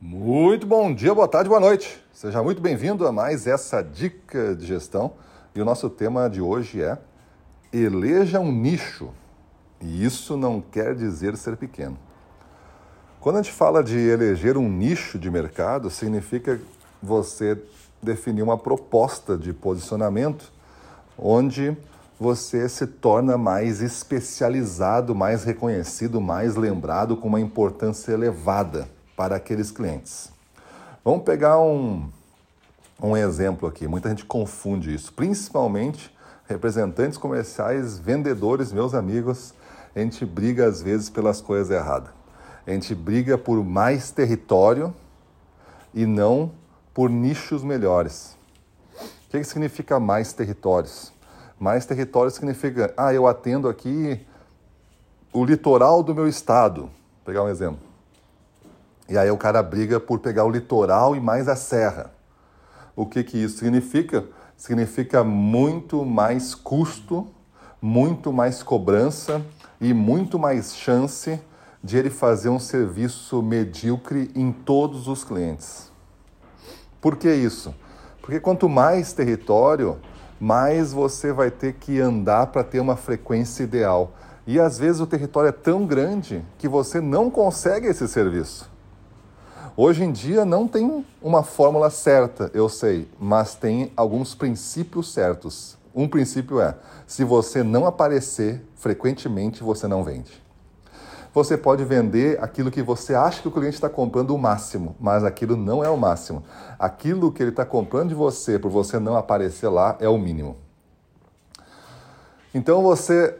Muito bom dia, boa tarde, boa noite. Seja muito bem-vindo a mais essa dica de gestão. E o nosso tema de hoje é eleja um nicho. E isso não quer dizer ser pequeno. Quando a gente fala de eleger um nicho de mercado, significa você definir uma proposta de posicionamento onde você se torna mais especializado, mais reconhecido, mais lembrado, com uma importância elevada para aqueles clientes. Vamos pegar um, um exemplo aqui. Muita gente confunde isso, principalmente representantes comerciais, vendedores, meus amigos. A gente briga às vezes pelas coisas erradas. A gente briga por mais território e não por nichos melhores. O que significa mais territórios? Mais território significa, ah, eu atendo aqui o litoral do meu estado. Vou pegar um exemplo. E aí o cara briga por pegar o litoral e mais a serra. O que, que isso significa? Significa muito mais custo, muito mais cobrança e muito mais chance de ele fazer um serviço medíocre em todos os clientes. Por que isso? Porque quanto mais território, mais você vai ter que andar para ter uma frequência ideal. E às vezes o território é tão grande que você não consegue esse serviço. Hoje em dia não tem uma fórmula certa, eu sei, mas tem alguns princípios certos. Um princípio é: se você não aparecer frequentemente, você não vende. Você pode vender aquilo que você acha que o cliente está comprando o máximo, mas aquilo não é o máximo. Aquilo que ele está comprando de você por você não aparecer lá é o mínimo. Então você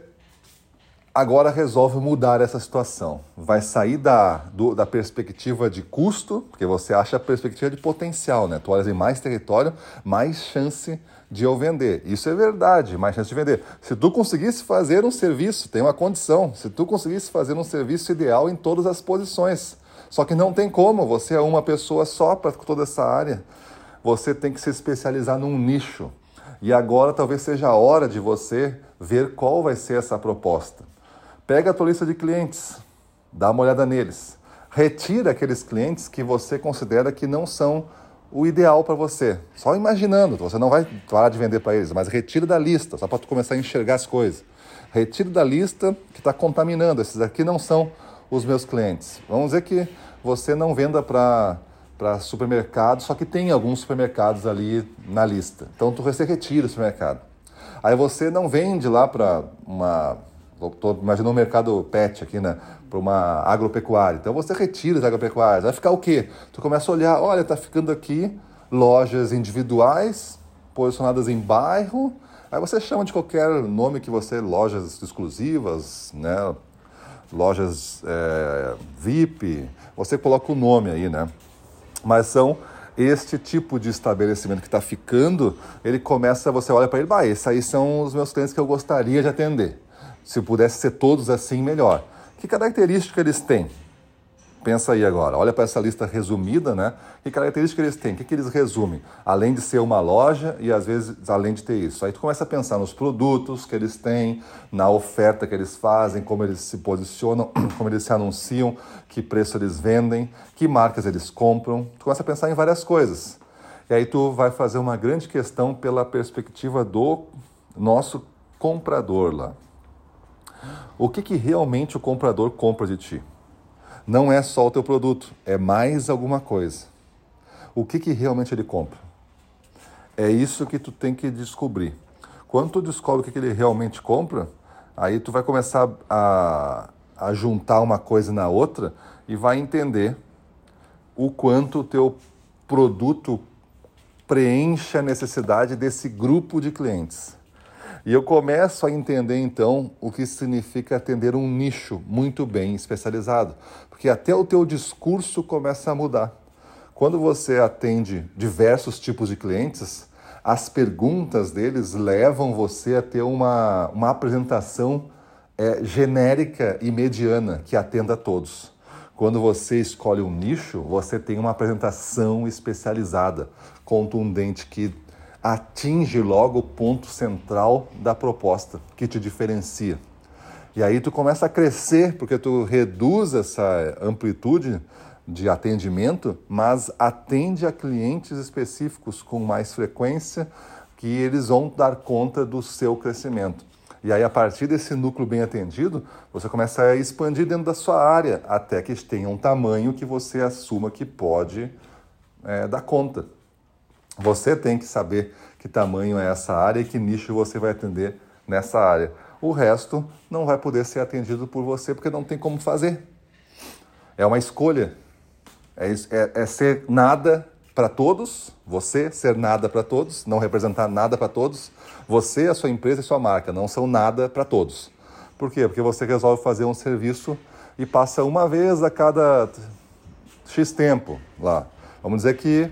agora resolve mudar essa situação. Vai sair da, do, da perspectiva de custo, porque você acha a perspectiva de potencial, né? Tu olhas em mais território, mais chance de eu vender. Isso é verdade, mais chance de vender. Se tu conseguisse fazer um serviço, tem uma condição, se tu conseguisse fazer um serviço ideal em todas as posições. Só que não tem como, você é uma pessoa só para toda essa área. Você tem que se especializar num nicho. E agora talvez seja a hora de você ver qual vai ser essa proposta. Pega a tua lista de clientes, dá uma olhada neles. Retira aqueles clientes que você considera que não são o ideal para você. Só imaginando, você não vai parar de vender para eles, mas retira da lista, só para tu começar a enxergar as coisas. Retire da lista que está contaminando. Esses aqui não são os meus clientes. Vamos dizer que você não venda para para supermercado, só que tem alguns supermercados ali na lista. Então tu você retira o supermercado. Aí você não vende lá para uma Estou imaginando um mercado pet aqui, né? Para uma agropecuária. Então você retira as agropecuárias. Vai ficar o quê? Tu começa a olhar, olha, está ficando aqui lojas individuais, posicionadas em bairro. Aí você chama de qualquer nome que você, lojas exclusivas, né? Lojas é, VIP, você coloca o nome aí, né? Mas são este tipo de estabelecimento que está ficando, ele começa, você olha para ele, bah, esses aí são os meus clientes que eu gostaria de atender. Se pudesse ser todos assim, melhor. Que característica eles têm? Pensa aí agora, olha para essa lista resumida, né? Que característica eles têm? O que, que eles resumem? Além de ser uma loja e às vezes além de ter isso. Aí tu começa a pensar nos produtos que eles têm, na oferta que eles fazem, como eles se posicionam, como eles se anunciam, que preço eles vendem, que marcas eles compram. Tu começa a pensar em várias coisas. E aí tu vai fazer uma grande questão pela perspectiva do nosso comprador lá. O que, que realmente o comprador compra de ti? Não é só o teu produto, é mais alguma coisa. O que, que realmente ele compra? É isso que tu tem que descobrir. Quando tu descobre o que, que ele realmente compra, aí tu vai começar a, a juntar uma coisa na outra e vai entender o quanto o teu produto preenche a necessidade desse grupo de clientes. E eu começo a entender então o que significa atender um nicho muito bem especializado, porque até o teu discurso começa a mudar. Quando você atende diversos tipos de clientes, as perguntas deles levam você a ter uma, uma apresentação é, genérica e mediana que atenda a todos. Quando você escolhe um nicho, você tem uma apresentação especializada, contundente, que atinge logo o ponto central da proposta que te diferencia. E aí tu começa a crescer porque tu reduz essa amplitude de atendimento, mas atende a clientes específicos com mais frequência que eles vão dar conta do seu crescimento. E aí, a partir desse núcleo bem atendido, você começa a expandir dentro da sua área, até que tenha um tamanho que você assuma que pode é, dar conta. Você tem que saber que tamanho é essa área e que nicho você vai atender nessa área. O resto não vai poder ser atendido por você porque não tem como fazer. É uma escolha. É, é, é ser nada para todos, você ser nada para todos, não representar nada para todos. Você, a sua empresa e sua marca não são nada para todos. Por quê? Porque você resolve fazer um serviço e passa uma vez a cada X tempo lá. Vamos dizer que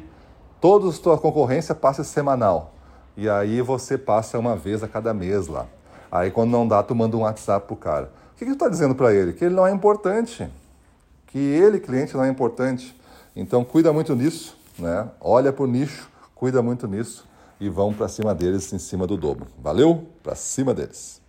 toda a sua concorrência passa semanal. E aí você passa uma vez a cada mês lá. Aí quando não dá, tu manda um WhatsApp pro cara. O que, que tu está dizendo para ele? Que ele não é importante que ele, cliente, não é importante. Então, cuida muito nisso, né? olha para o nicho, cuida muito nisso e vão para cima deles em cima do dobro. Valeu? Para cima deles.